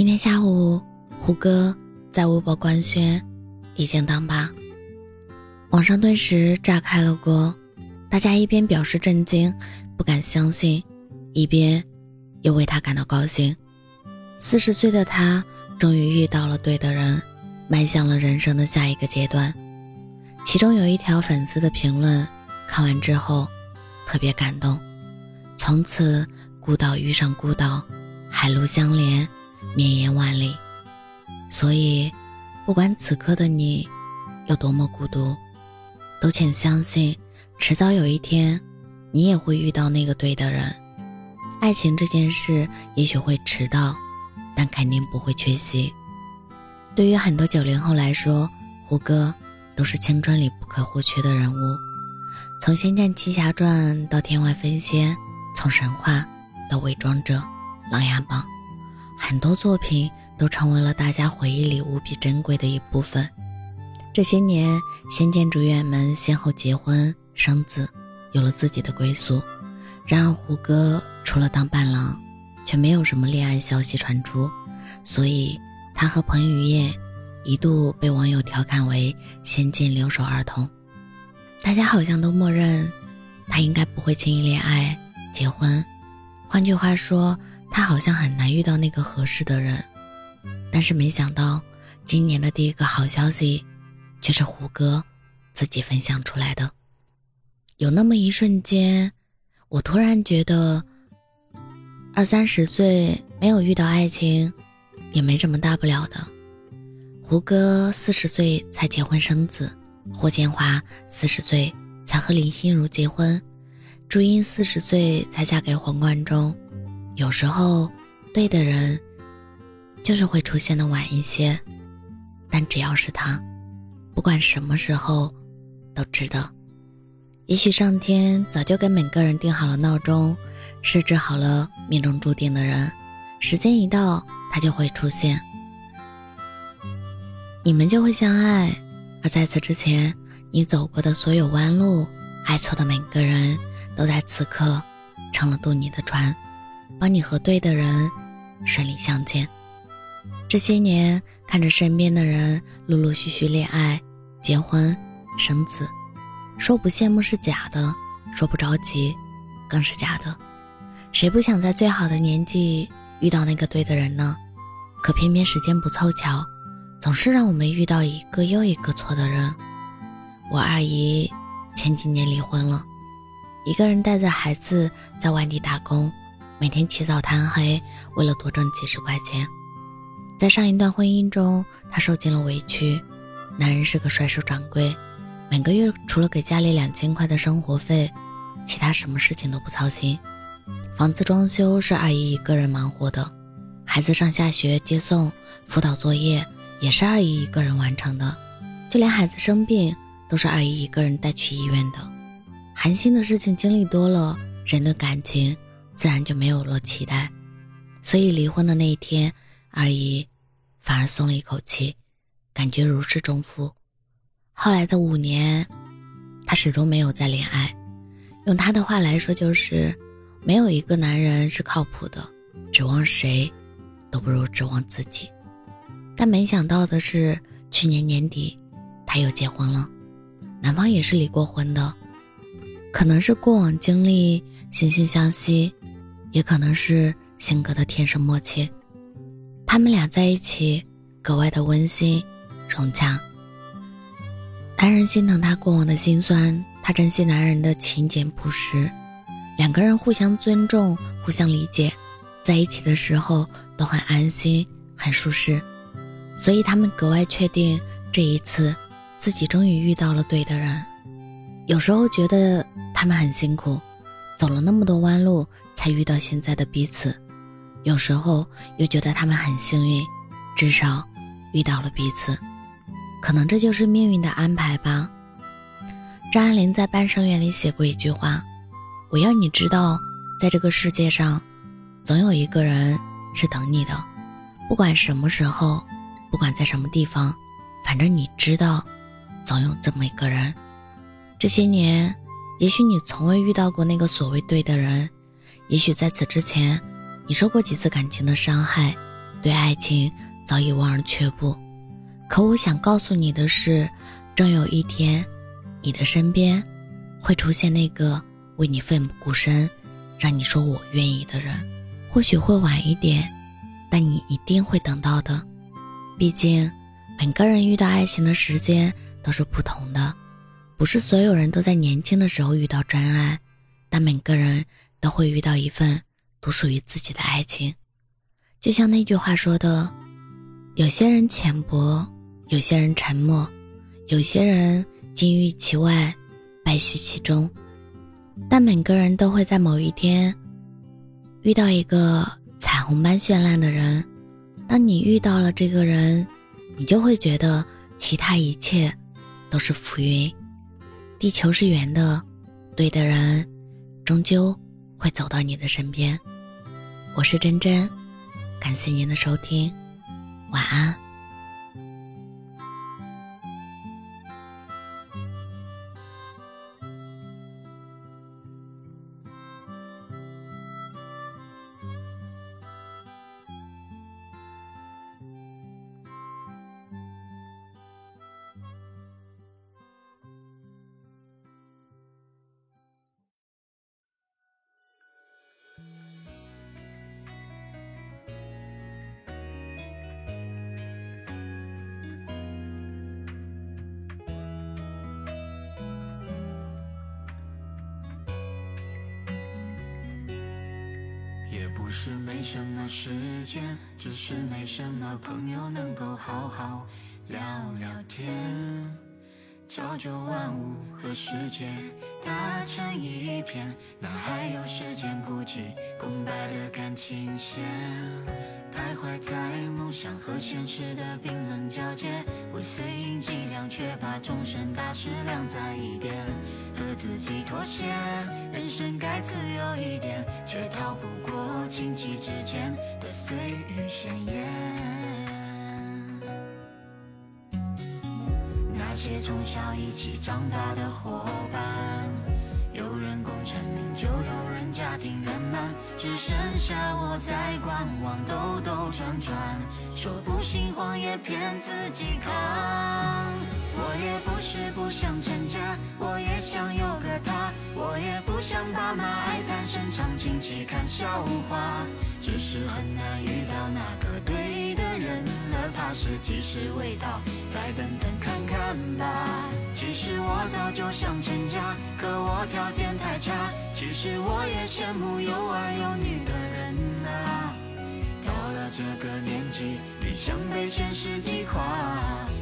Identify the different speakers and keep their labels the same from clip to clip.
Speaker 1: 今天下午，胡歌在微博官宣已经当爸，网上顿时炸开了锅，大家一边表示震惊，不敢相信，一边又为他感到高兴。四十岁的他终于遇到了对的人，迈向了人生的下一个阶段。其中有一条粉丝的评论，看完之后特别感动。从此孤岛遇上孤岛，海陆相连，绵延万里。所以，不管此刻的你有多么孤独，都请相信，迟早有一天，你也会遇到那个对的人。爱情这件事也许会迟到，但肯定不会缺席。对于很多九零后来说，胡歌都是青春里不可或缺的人物。从《仙剑奇侠传》到《天外飞仙》。从神话到伪装者、琅琊榜，很多作品都成为了大家回忆里无比珍贵的一部分。这些年，仙剑主演们先后结婚生子，有了自己的归宿。然而，胡歌除了当伴郎，却没有什么恋爱消息传出，所以他和彭于晏一度被网友调侃为“仙剑留守儿童”。大家好像都默认他应该不会轻易恋爱。结婚，换句话说，他好像很难遇到那个合适的人。但是没想到，今年的第一个好消息，却是胡歌自己分享出来的。有那么一瞬间，我突然觉得，二三十岁没有遇到爱情，也没什么大不了的。胡歌四十岁才结婚生子，霍建华四十岁才和林心如结婚。朱茵四十岁才嫁给黄贯中，有时候，对的人，就是会出现的晚一些，但只要是他，不管什么时候，都值得。也许上天早就给每个人定好了闹钟，设置好了命中注定的人，时间一到，他就会出现，你们就会相爱。而在此之前，你走过的所有弯路，爱错的每个人。都在此刻成了渡你的船，帮你和对的人顺利相见。这些年，看着身边的人陆陆续续恋爱、结婚、生子，说不羡慕是假的，说不着急更是假的。谁不想在最好的年纪遇到那个对的人呢？可偏偏时间不凑巧，总是让我们遇到一个又一个错的人。我二姨前几年离婚了。一个人带着孩子在外地打工，每天起早贪黑，为了多挣几十块钱。在上一段婚姻中，她受尽了委屈。男人是个甩手掌柜，每个月除了给家里两千块的生活费，其他什么事情都不操心。房子装修是二姨一个人忙活的，孩子上下学接送、辅导作业也是二姨一个人完成的，就连孩子生病都是二姨一个人带去医院的。寒心的事情经历多了，人的感情自然就没有了期待，所以离婚的那一天，二姨反而松了一口气，感觉如释重负。后来的五年，她始终没有再恋爱。用她的话来说，就是没有一个男人是靠谱的，指望谁都不如指望自己。但没想到的是，去年年底，她又结婚了，男方也是离过婚的。可能是过往经历惺惺相惜，也可能是性格的天生默契。他们俩在一起格外的温馨融洽。男人心疼她过往的辛酸，她珍惜男人的勤俭朴实。两个人互相尊重，互相理解，在一起的时候都很安心，很舒适。所以他们格外确定，这一次自己终于遇到了对的人。有时候觉得他们很辛苦，走了那么多弯路才遇到现在的彼此；有时候又觉得他们很幸运，至少遇到了彼此。可能这就是命运的安排吧。张爱玲在《半生缘》里写过一句话：“我要你知道，在这个世界上，总有一个人是等你的，不管什么时候，不管在什么地方，反正你知道，总有这么一个人。”这些年，也许你从未遇到过那个所谓对的人，也许在此之前，你受过几次感情的伤害，对爱情早已望而却步。可我想告诉你的是，终有一天，你的身边会出现那个为你奋不顾身、让你说我愿意的人。或许会晚一点，但你一定会等到的。毕竟，每个人遇到爱情的时间都是不同的，不是所有人都在年轻的时候遇到真爱，但每个人都会遇到一份独属于自己的爱情。就像那句话说的：“有些人浅薄，有些人沉默，有些人金玉其外，败絮其中。”但每个人都会在某一天。遇到一个彩虹般绚烂的人，当你遇到了这个人，你就会觉得其他一切都是浮云。地球是圆的，对的人终究会走到你的身边。我是珍珍，感谢您的收听，晚安。
Speaker 2: 不是没什么时间，只是没什么朋友能够好好聊聊天。朝九晚五和世界打成一片，哪还有时间顾及空白的感情线？徘徊在梦想和现实的冰冷交界，为碎银几两，却把终身大事晾在一边，己妥协。人生该自由一点，却逃不过亲戚之间的碎语闲言。那些从小一起长大的伙伴，有人功成名就，有人家庭圆满，只剩下我在观望，兜兜转转，说不心慌也骗自己扛。我也不是不想成家，我也想有个他，我也不想爸妈爱谈深长，亲戚看笑话，只是很难遇到那个对的人了，怕是吉时未到，再等等看看吧。其实我早就想成家，可我条件太差。其实我也羡慕有儿有女的人啊。到了这个年纪，理想被现实击垮，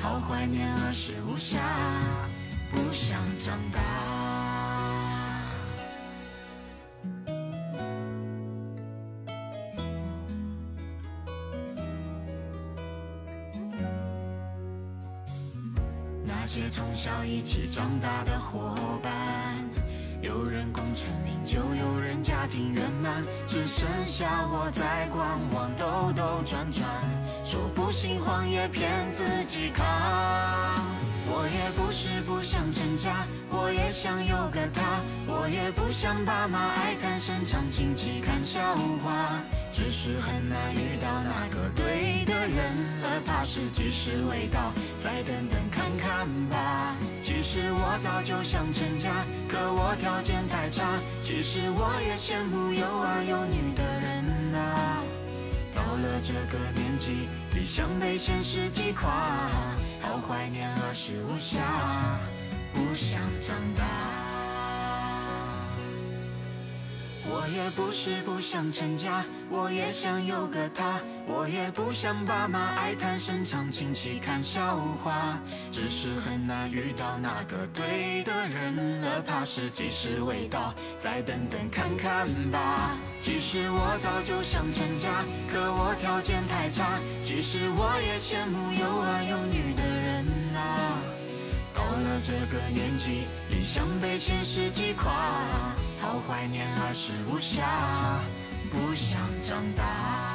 Speaker 2: 好怀念儿时无暇，不想长大。那些从小一起长大的伙伴。有人功成名就，有人家庭圆满，只剩下我在观望，兜兜转转，说不心慌也骗自己扛。我也不是不想成家，我也想有个他，我也不想爸妈爱看深长，亲戚看笑话，只是很难遇到那个对的人了，怕是吉时未到，再等等看看吧。其实我早就想成家，可我条件太差。其实我也羡慕有儿有女的人啊。到了这个年纪，理想被现实击垮，好怀念儿时无暇，不想长大。我也不是不想成家，我也想有个他，我也不想爸妈爱谈深长，亲戚看笑话，只是很难遇到那个对的人了，怕是吉时未到，再等等看看吧。其实我早就想成家，可我条件太差，其实我也羡慕有儿有女的人啊。到了这个年纪，理想被现实击垮。好怀念儿时无暇，不想长大。